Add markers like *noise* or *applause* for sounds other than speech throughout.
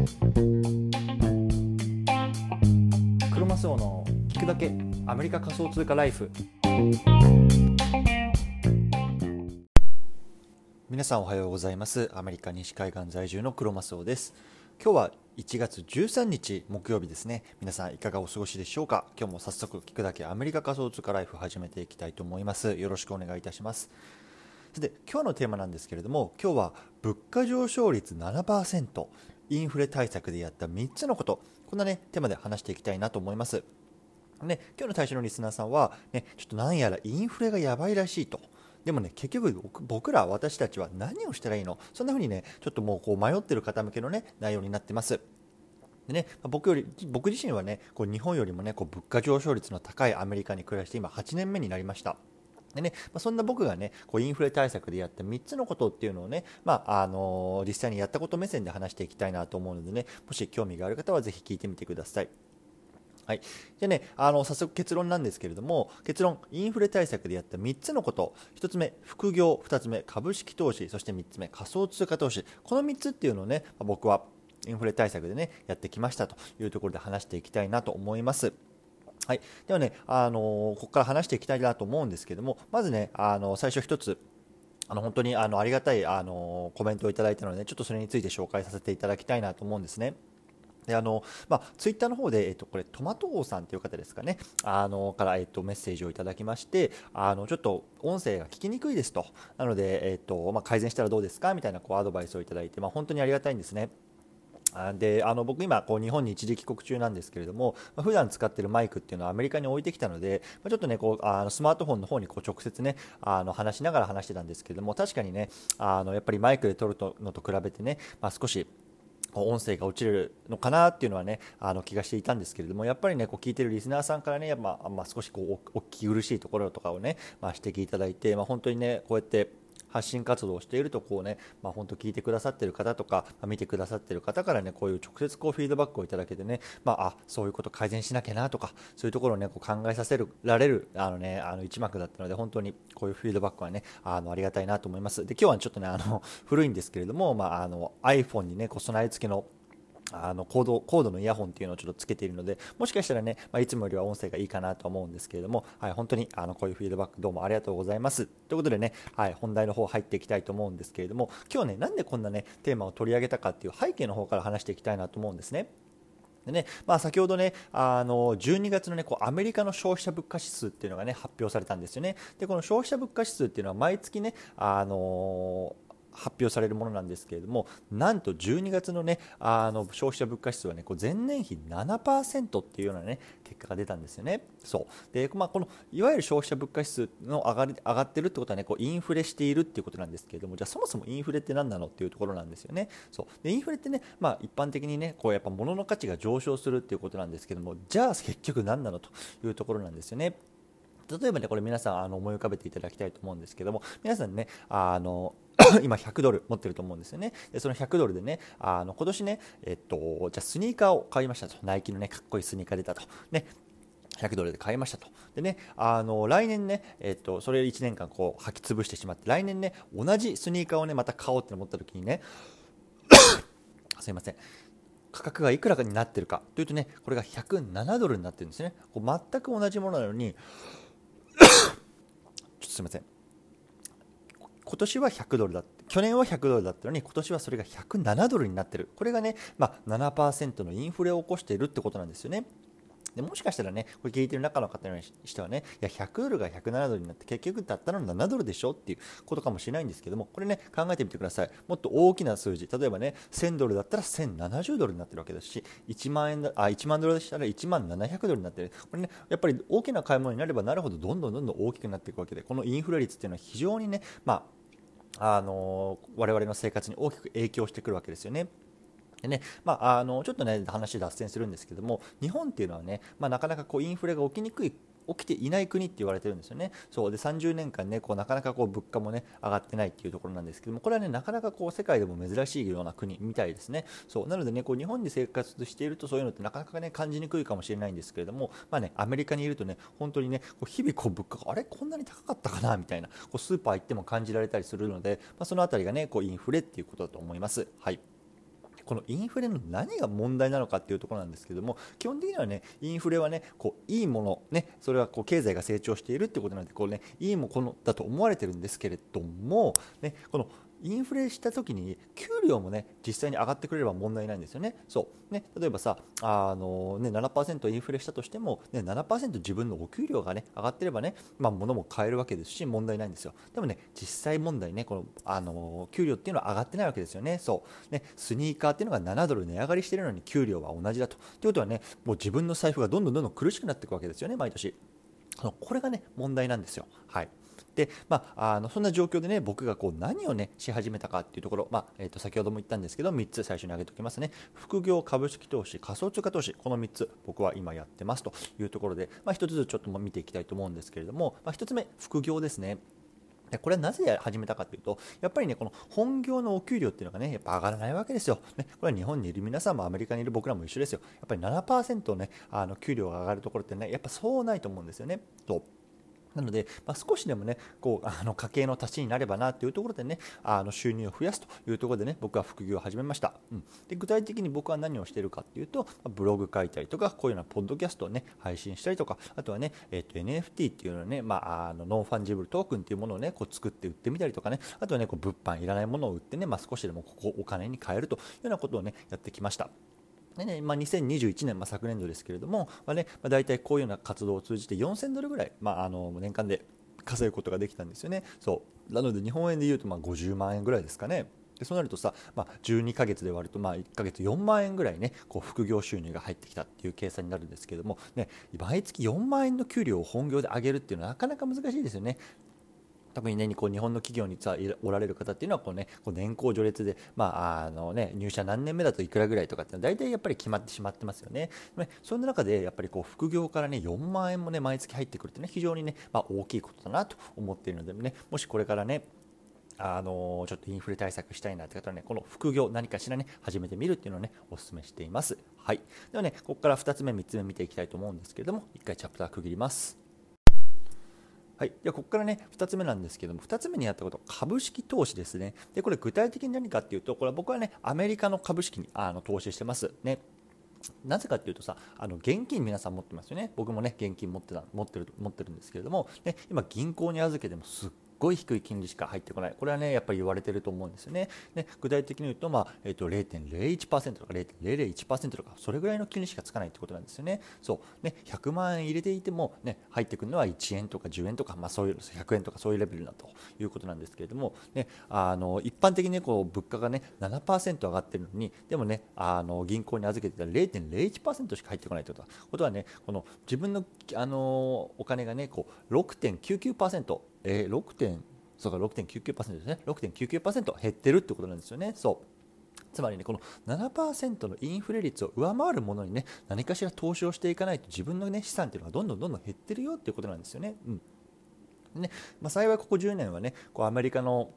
クロマスオの聞くだけアメリカ仮想通貨ライフ。皆さんおはようございます。アメリカ西海岸在住のクロマスオです。今日は1月13日木曜日ですね。皆さんいかがお過ごしでしょうか？今日も早速聞くだけアメリカ仮想通貨ライフ始めていきたいと思います。よろしくお願いいたします。さて今日のテーマなんですけれども今日は物価上昇率7%インフレ対策でやった3つのことこんなねテーマで話していきたいなと思いますね、今日の対象のリスナーさんは、ね、ちょっとなんやらインフレがやばいらしいと。でもね、結局僕ら、私たちは何をしたらいいの？そんな風にね、ちょっともうこう迷ってる方向けのね、内容になってます。でね、僕より僕自身はね、こう日本よりもね、こう物価上昇率の高いアメリカに暮らして今8年目になりました。でねまあ、そんな僕がねこうインフレ対策でやった3つのことっていうのをね、まああのー、実際にやったこと目線で話していきたいなと思うのでねもし興味がある方はぜひ聞いてみてください。はい、でねあの早速結論なんですけれども結論インフレ対策でやった3つのこと。1つ目副業。2つ目株式投資。そして3つ目仮想通貨投資。この3つっていうのをね僕はインフレ対策でねやってきましたというところで話していきたいなと思います。はい、ではね、あのここから話していきたいなと思うんですけども、まずね、あの最初1つ、あの本当にあのありがたいあのコメントをいただいたので、ちょっとそれについて紹介させていただきたいなと思うんですね。であのまあ、ツイッターの方で、えっと、これトマト王さんという方ですかねあのから、えっと、メッセージをいただきましてあのちょっと音声が聞きにくいですとなので、えっとまあ、改善したらどうですかみたいなこうアドバイスをいただいて、まあ、本当にありがたいんですね。であの僕今こう日本に一時帰国中なんですけれども、まあ、普段使ってるマイクっていうのはアメリカに置いてきたので、まあ、ちょっとねこうあのスマートフォンの方にこう直接ねあの話しながら話してたんですけれども確かにねあのやっぱりマイクで撮るのと比べてね、まあ、少し音声が落ちるのかなっていうのはねあの気がしていたんですけれどもやっぱりねこう聞いてるリスナーさんからね、まあ、まあ、少しこうお聞き苦しいところとかをね、まあ、指摘いただいて、まあ、本当にねこうやって発信活動をしているとこうね、まあ、本当聞いてくださってる方とか、まあ、見てくださってる方からねこういう直接こうフィードバックをいただけてね、まあ、あそういうこと改善しなきゃなとかそういうところをねこう考えさせられるあのねあの一幕だったので本当にこういうフィードバックはねあのありがたいなと思います。で今日はちょっとねあの古いんですけれども、まあ、あの iPhone にねこう備え付けのあのコードコードのイヤホンっていうのをちょっとつけているのでもしかしたらね、まあ、いつもよりは音声がいいかなと思うんですけれども、はい、本当にあのこういうフィードバックどうもありがとうございますということでね、はい、本題の方入っていきたいと思うんですけれども今日ねなんでこんなねテーマを取り上げたかっていう背景の方から話していきたいなと思うんですね。でねまあ、先ほどね、あの12月の、ね、こうアメリカの消費者物価指数っていうのが、ね、発表されたんですよね。でこの消費者物価指数っていうのは毎月ね、あのー発表されるものなんですけれどもなんと12月の,、ね、あの消費者物価指数は、ね、こう前年比7%っていうような、ね、結果が出たんですよね。そうでまあ、このいわゆる消費者物価指数の上がり上がってるってことは、ね、こうインフレしているっていうことなんですけれどもじゃあそもそもインフレって何なのっていうところなんですよね。そうでインフレってね、まあ、一般的にねこうやっぱ物の価値が上昇するっていうことなんですけどもじゃあ結局何なのというところなんですよね。例えばね、これ皆さんあの思い浮かべていただきたいと思うんですけども、皆さんね、あの *coughs* 今100ドル持ってると思うんですよね。でその100ドルでね、あの今年ね、えっと、じゃあスニーカーを買いましたと。ナイキのね、かっこいいスニーカー出たと。ね、100ドルで買いましたと。でね、あの来年ね、えっと、それ1年間こう履き潰してしまって、来年ね、同じスニーカーをね、また買おうって思った時にね、*coughs* すいません。価格がいくらかになってるかというとね、これが107ドルになってるんですね。こう全く同じものなのに、すいません。今年は100ドルだって去年は100ドルだったのに今年はそれが107ドルになってるこれがね、まあ、7%のインフレを起こしているってことなんですよね。でもしかしたらね、これ聞いてる中の方にしてはね、いや、100ドルが107ドルになって、結局だったら7ドルでしょっていうことかもしれないんですけども、これね、考えてみてください。もっと大きな数字、例えばね、1000ドルだったら1070ドルになってるわけですし、1万円だあ1万ドルでしたら1万700ドルになってる。これね、やっぱり大きな買い物になればなるほど、どんどんどんどん大きくなっていくわけで、このインフレ率っていうのは非常にね、まあ、あの我々の生活に大きく影響してくるわけですよね。でねまあ、あのちょっとね話脱線するんですけども日本っていうのはね、まあ、なかなかこうインフレが起きにくい起きていない国って言われてるんですよね。そうで30年間ねこうなかなかこう物価もね上がってないっていうところなんですけどもこれはねなかなかこう世界でも珍しいような国みたいですね。そうなのでねこう日本に生活しているとそういうのってなかなかね感じにくいかもしれないんですけれどもまあねアメリカにいるとね本当にねこう日々こう物価があれ？こんなに高かったかな？みたいなこうスーパー行っても感じられたりするので、まあ、その辺りがねこうインフレっていうことだと思います。はいこのインフレの何が問題なのかっていうところなんですけども基本的にはねインフレはねこういいものねそれはこう経済が成長しているってことなんでこうねいいものだと思われてるんですけれどもねこのインフレした時に給料もね実際に上がってくれれば問題ないんですよね。そうね例えばさあのね7%インフレしたとしてもね7%自分のお給料がね上がってればねまあ物も買えるわけですし問題ないんですよ。でもね実際問題ねこのあの給料っていうのは上がってないわけですよね。そうねスニーカーっていうのが7ドル値上がりしてるのに給料は同じだと。ということはねもう自分の財布がどんどんどんどん苦しくなっていくわけですよね毎年。これがね問題なんですよ。はい。で、まあ、あのそんな状況でね僕がこう何をねし始めたかっていうところ、まあえー、と先ほども言ったんですけど3つ最初に挙げておきますね副業株式投資仮想通貨投資この3つ僕は今やってますというところで、まあ、1つずつちょっと見ていきたいと思うんですけれども、まあ、1つ目副業ですねでこれはなぜ始めたかというと、やっぱりね、この本業のお給料っていうのがね、やっぱ上がらないわけですよ。ね、これは日本にいる皆さんもアメリカにいる僕らも一緒ですよ。やっぱり7%ね、あの給料が上がるところってね、やっぱそうないと思うんですよね。となので、まあ、少しでもねこう *laughs* あの家計の足しになればなというところでねあの収入を増やすというところでね僕は副業を始めました、うん、で具体的に僕は何をしているかっていうとブログ書いたりとかこういうようなポッドキャストをね配信したりとかあとはね、えー、と NFT っていうのね、まあ、あの non-fungible token っていうものをねこう作って売ってみたりとかねあとはねこう物販いらないものを売ってね、まあ、少しでもここお金に変えるというようなことをねやってきました。でね。まあ、2021年、まあ、昨年度ですけれども、まあねまあ、大体こういうような活動を通じて4000ドルぐらい、まあ、あの年間で稼ぐことができたんですよね。そう。なので日本円でいうとまあ50万円ぐらいですかね。でそうなるとさ、まあ、12ヶ月で割るとまあ1ヶ月4万円ぐらいねこう副業収入が入ってきたっていう計算になるんですけども、ね、毎月4万円の給料を本業で上げるっていうのはなかなか難しいですよね。特にね、こう日本の企業にさおられる方っていうのはこう、ね、こう年功序列で、まああのね、入社何年目だといくらぐらいとかって大体やっぱり決まってしまってますよね。そんな中でやっぱりこう副業からね4万円もね毎月入ってくるってね非常にね、まあ、大きいことだなと思っているのでねもしこれからねあのちょっとインフレ対策したいなって方はね、この副業何かしらね、始めてみるっていうのをね、お勧めしています。はい。ではね、ここから2つ目、3つ目見ていきたいと思うんですけれども、1回チャプター区切ります。はい、ではここからね2つ目なんですけども2つ目にやったこと株式投資ですね。でこれ具体的に何かっていうとこれは僕はねアメリカの株式にあの投資してます。ね。なぜかっていうとさ、あの現金皆さん持ってますよね。僕もね、現金持ってた持ってる持ってるんですけれども、ね、今銀行に預けてもすっごい低い金利しか入ってこない、これはね、やっぱり言われてると思うんですよね。で具体的に言うと、まあえー、と0.01%とか0.001%とか、それぐらいの金利しかつかないってことなんですよね。そうね、100万円入れていても、ね、入ってくるのは1円とか10円とか、まあ、そういう100円とかそういうレベルだということなんですけれども、ね、あの一般的に、ね、こう物価が、ね、7%上がってるのに、でもね、あの銀行に預けてたら0.01%しか入ってこないということはね、この自分のあのお金がね、こう6.99%えー、6点そうか6.99%ですね。6.99%減ってるってことなんですよね。そう。つまりねこの7%のインフレ率を上回るものにね何かしら投資をしていかないと自分のね資産っていうのがどんどんどんどん減ってるよっていうことなんですよね。うん。ねまあ、幸いここ10年はねこうアメリカの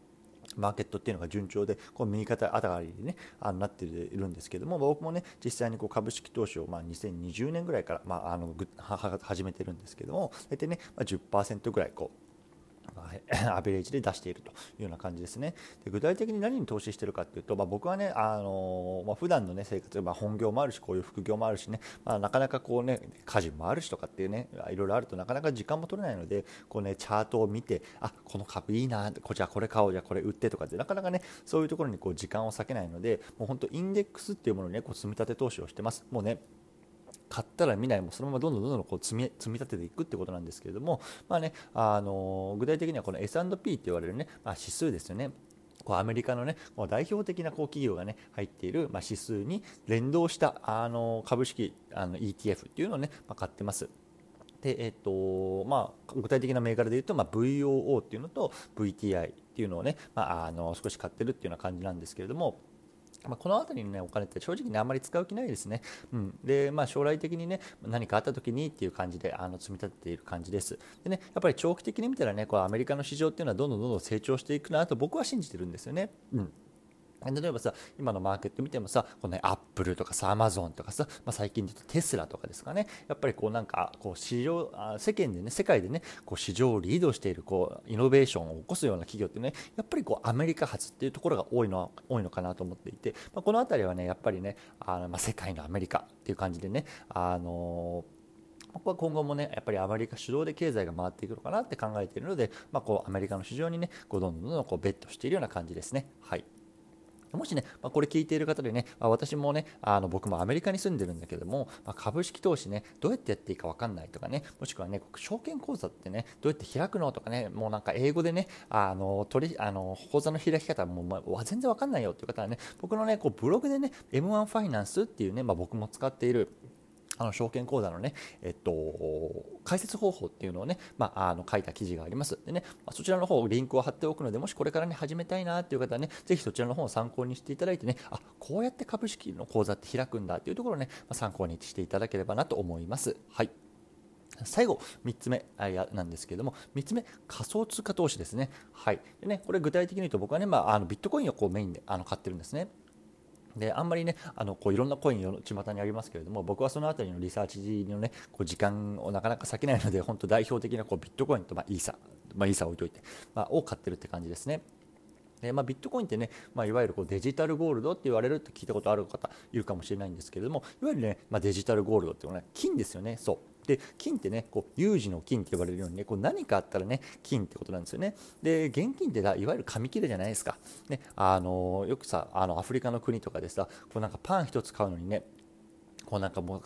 マーケットっていうのが順調でこう右肩上がりでねあなっているんですけども僕もね実際にこう株式投資をまあ2020年ぐらいからまああの始めてるんですけども大体ねまあ10%ぐらいこう *laughs* アベレージで出しているというような感じですね。で具体的に何に投資しているかというと、まあ、僕はね、あのまあ、普段の、ね、生活、まあ、本業もあるし、こういう副業もあるしね、まあ、なかなかこうね、家事もあるしとかっていうね、いろいろあるとなかなか時間も取れないので、こうね、チャートを見て、あこの株いいな、こちらこれ買おう、じゃこれ売ってとかって、なかなかね、そういうところにこう時間を割けないので、もう本当、インデックスっていうものにね、こう積み立て投資をしてます。もうね買ったら見ないもそのままどんどんどんどんこう積み積み立てていくってことなんですけれども、まあね、あの具体的にはこの S&P って言われるね、まあ、指数ですよね。こうアメリカの、ね、こう代表的なこう企業が、ね、入っている、まあ、指数に連動したあの株式あの ETF っていうのを、ねまあ、買ってます。でえっとまあ、具体的な銘柄でいうと、まあ、VOO っていうのと VTI っていうのをね、まあ、あの少し買ってるっていうような感じなんですけれども、まあ、この辺りの、ね、お金って正直ねあんまり使う気ないですね。うん、で、まあ、将来的にね何かあった時にっていう感じであの積み立てている感じです。でねやっぱり長期的に見たらねこうアメリカの市場っていうのはどんどんどんどん成長していくなと僕は信じてるんですよね。うん例えばさ今のマーケット見てもさこの、ね、アップルとかさアマゾンとかさ、まあ、最近で言うとテスラとかですかねやっぱりこうなんかこう市場あ世間でね世界でねこう市場をリードしているこうイノベーションを起こすような企業ってねやっぱりこうアメリカ発っていうところが多いのは多いのかなと思っていて、まあ、この辺りはねやっぱりねあの、まあ、世界のアメリカっていう感じでねあのー僕は今後もねやっぱりアメリカ主導で経済が回っていくのかなって考えているので、まあ、こうアメリカの市場にねこうどんどんどんどんこうベットしているような感じですね。はいもしね、まあ、これ聞いている方でね、まあ、私もね、あの僕もアメリカに住んでるんだけども、まあ、株式投資ね、どうやってやっていいか分かんないとかね、もしくはね、証券口座ってね、どうやって開くのとかね、もうなんか英語でね、あの取あの口座の開き方もう、まあ、全然分かんないよっていう方はね、僕のね、こうブログでね、M1 ファイナンスっていうね、ま、僕も使っているあの証券口座のね、えっと、解説方法っていうのをね、まあ、あの書いた記事があります。でね、まあ、そちらの方、リンクを貼っておくので、もしこれからね、始めたいなっていう方はね、ぜひそちらの方を参考にしていただいてね、あ、こうやって株式の口座って開くんだっていうところをね、まあ、参考にしていただければなと思います。はい。最後、3つ目なんですけれども、3つ目、仮想通貨投資ですね。はい。でね、これ具体的に言うと、僕はね、まあ、あのビットコインをこうメインであの買ってるんですね。であんまりねあのこういろんなコインを巷にありますけれども僕はその辺りのリサーチのねこう時間をなかなか避けないので本当代表的なこうビットコインとまあイーサ、まあ、イーサ置いといて、まあ、を買ってるって感じですね。でまあ、ビットコインってね、まあ、いわゆるこうデジタルゴールドって言われるって聞いたことある方いるかもしれないんですけれどもいわゆるね、まあ、デジタルゴールドっていうのは、ね、金ですよねそうで金ってねこう有事の金って呼ばれるようにねこう何かあったらね金ってことなんですよね。で現金っていわゆる紙切れじゃないですか、ね、あのよくさあのアフリカの国とかでさこうなんかパン1つ買うのにねこうなんかもう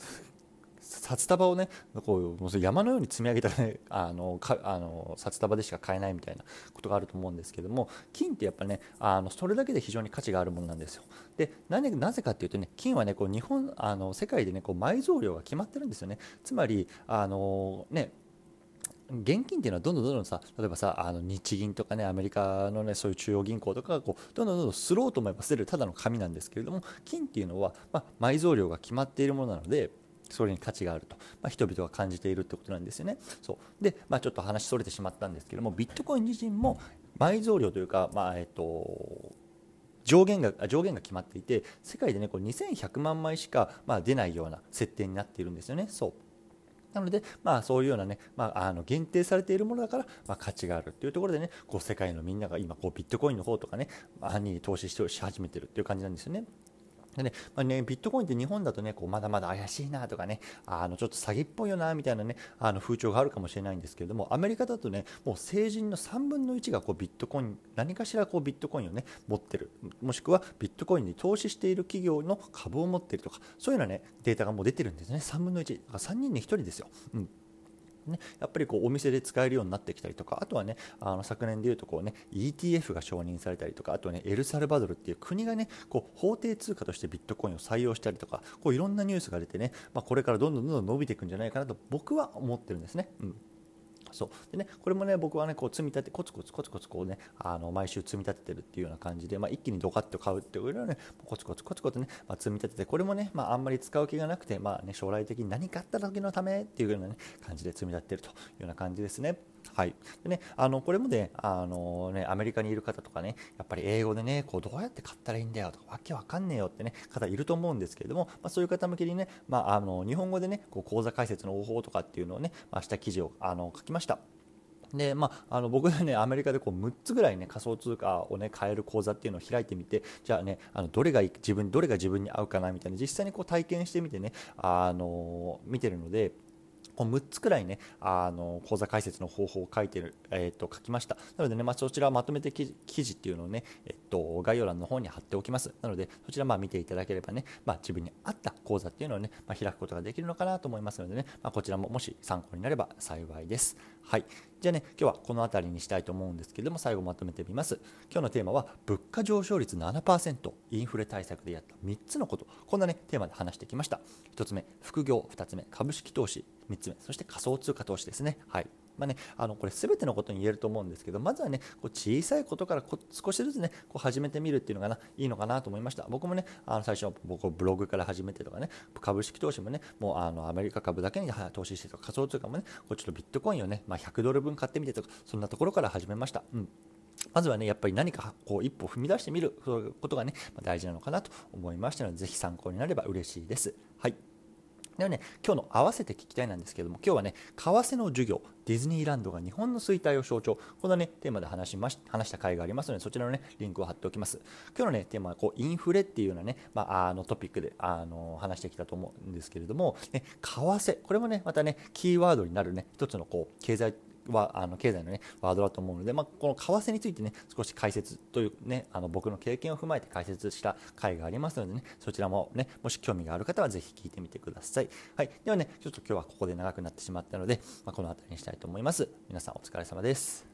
札束をねこうもう山のように積み上げたらね *laughs* あのかあの札束でしか買えないみたいなことがあると思うんですけども金ってやっぱねあのそれだけで非常に価値があるものなんですよ。でなぜかっていうとね金はねこう日本あの世界でねこう埋蔵量が決まってるんですよね。つまりあのね現金っていうのはどんどんどんどんさ例えばさあの日銀とかねアメリカのねそういう中央銀行とかがこうどんどんどんどんスローと思えば捨てるただの紙なんですけれども金っていうのは、まあ、埋蔵量が決まっているものなのでそれに価値があると、まあ、人々が感じているってことなんですよね。そうで、まあ、ちょっと話それてしまったんですけどもビットコイン自身も埋蔵量というか、まあえっと、上限が上限が決まっていて世界で、ね、こう2100万枚しか、まあ、出ないような設定になっているんですよね。そうなので、まあ、そういうようなね、まあ、あの限定されているものだから、まあ、価値があるっていうところでね、こう世界のみんなが今こうビットコインの方とかね、に投資し始めてるっていう感じなんですよね。でねまあね、ビットコインって日本だとねこうまだまだ怪しいなとかねあのちょっと詐欺っぽいよなみたいなねあの風潮があるかもしれないんですけれどもアメリカだとねもう成人の3分の1がこうビットコイン何かしらこうビットコインをね持ってる。もしくはビットコインに投資している企業の株を持っているとかそういうようなねデータがもう出てるんですね。3分の13人に1人ですよ。うん。ね、やっぱりこうお店で使えるようになってきたりとかあとはねあの昨年でいうとこう、ね、ETF が承認されたりとかあと、ね、エルサルバドルっていう国がねこう法定通貨としてビットコインを採用したりとかこういろんなニュースが出てね、まあ、これからどんどんどんどん伸びていくんじゃないかなと僕は思ってるんですね。うんそうでね、これもね僕はねこう積み立てコツコツコツコツこうねあの毎週積み立ててるっていうような感じで、まあ、一気にドカッと買うっていうよりはねコツコツコツコツね、まあ、積み立ててこれもね、まあ、あんまり使う気がなくて、まあね、将来的に何かあった時のためっていうような、ね、感じで積み立ててるというような感じですね。はいでね、あのこれもねあのねアメリカにいる方とかねやっぱり英語でねこうどうやって買ったらいいんだよとかわけわかんねえよってね方いると思うんですけれども、まあ、そういう方向けにね、まあ、あの日本語でねこう講座解説の方法とかっていうのをね、まあ、した記事をあの書きました。でまあ、あの僕はねアメリカでこう6つぐらいね仮想通貨をね買える口座っていうのを開いてみてじゃあねあのどれが自分どれが自分に合うかなみたいな実際にこう体験してみてねあの見てるのでこう6つくらいねあの講座解説の方法を書いてる、えー、と書きました。なのでね、まあ、そちらまとめて記事っていうのをね、えっと、概要欄の方に貼っておきます。なのでそちらまあ見ていただければね、まあ、自分に合った講座っていうのをね、まあ、開くことができるのかなと思いますのでね、まあ、こちらももし参考になれば幸いです。はい。じゃあね今日はこの辺りにしたいと思うんですけれども最後まとめてみます。今日のテーマは物価上昇率7%インフレ対策でやった3つのこと。こんなねテーマで話してきました。1つ目副業。2つ目株式投資。3つ目そして仮想通貨投資ですねはいまあね、あのこれ全てのことに言えると思うんですけどまずはねこう小さいことからこ少しずつねこう始めてみるっていうのがないいのかなと思いました僕もねあの最初僕ブログから始めてとかね株式投資もねもうあのアメリカ株だけに投資してとか仮想通貨もねこうちょっとビットコインをね、まあ、100ドル分買ってみてとかそんなところから始めました。うんまずはね、やっぱり何かこう一歩踏み出してみることがね、大事なのかなと思いましたので、ぜひ参考になれば嬉しいです。はい。ではね、今日の合わせて聞きたいなんですけども、今日はね、為替の授業、ディズニーランドが日本の衰退を象徴、このね、テーマで話しまし話した回がありますので、そちらのね、リンクを貼っておきます。今日のね、テーマはこうインフレっていうようなね、まあ、あのトピックであの話してきたと思うんですけれども、ね、為替、これもね、またね、キーワードになるね、一つのこう経済はあの経済の、ね、ワードだと思うので、まあ、この為替についてね少し解説という、ね、あの僕の経験を踏まえて解説した回がありますので、ね、そちらも、ね、もし興味がある方はぜひ聞いてみてください、はい、ではねちょっと今日はここで長くなってしまったので、まあ、この辺りにしたいと思います。皆さんお疲れ様です。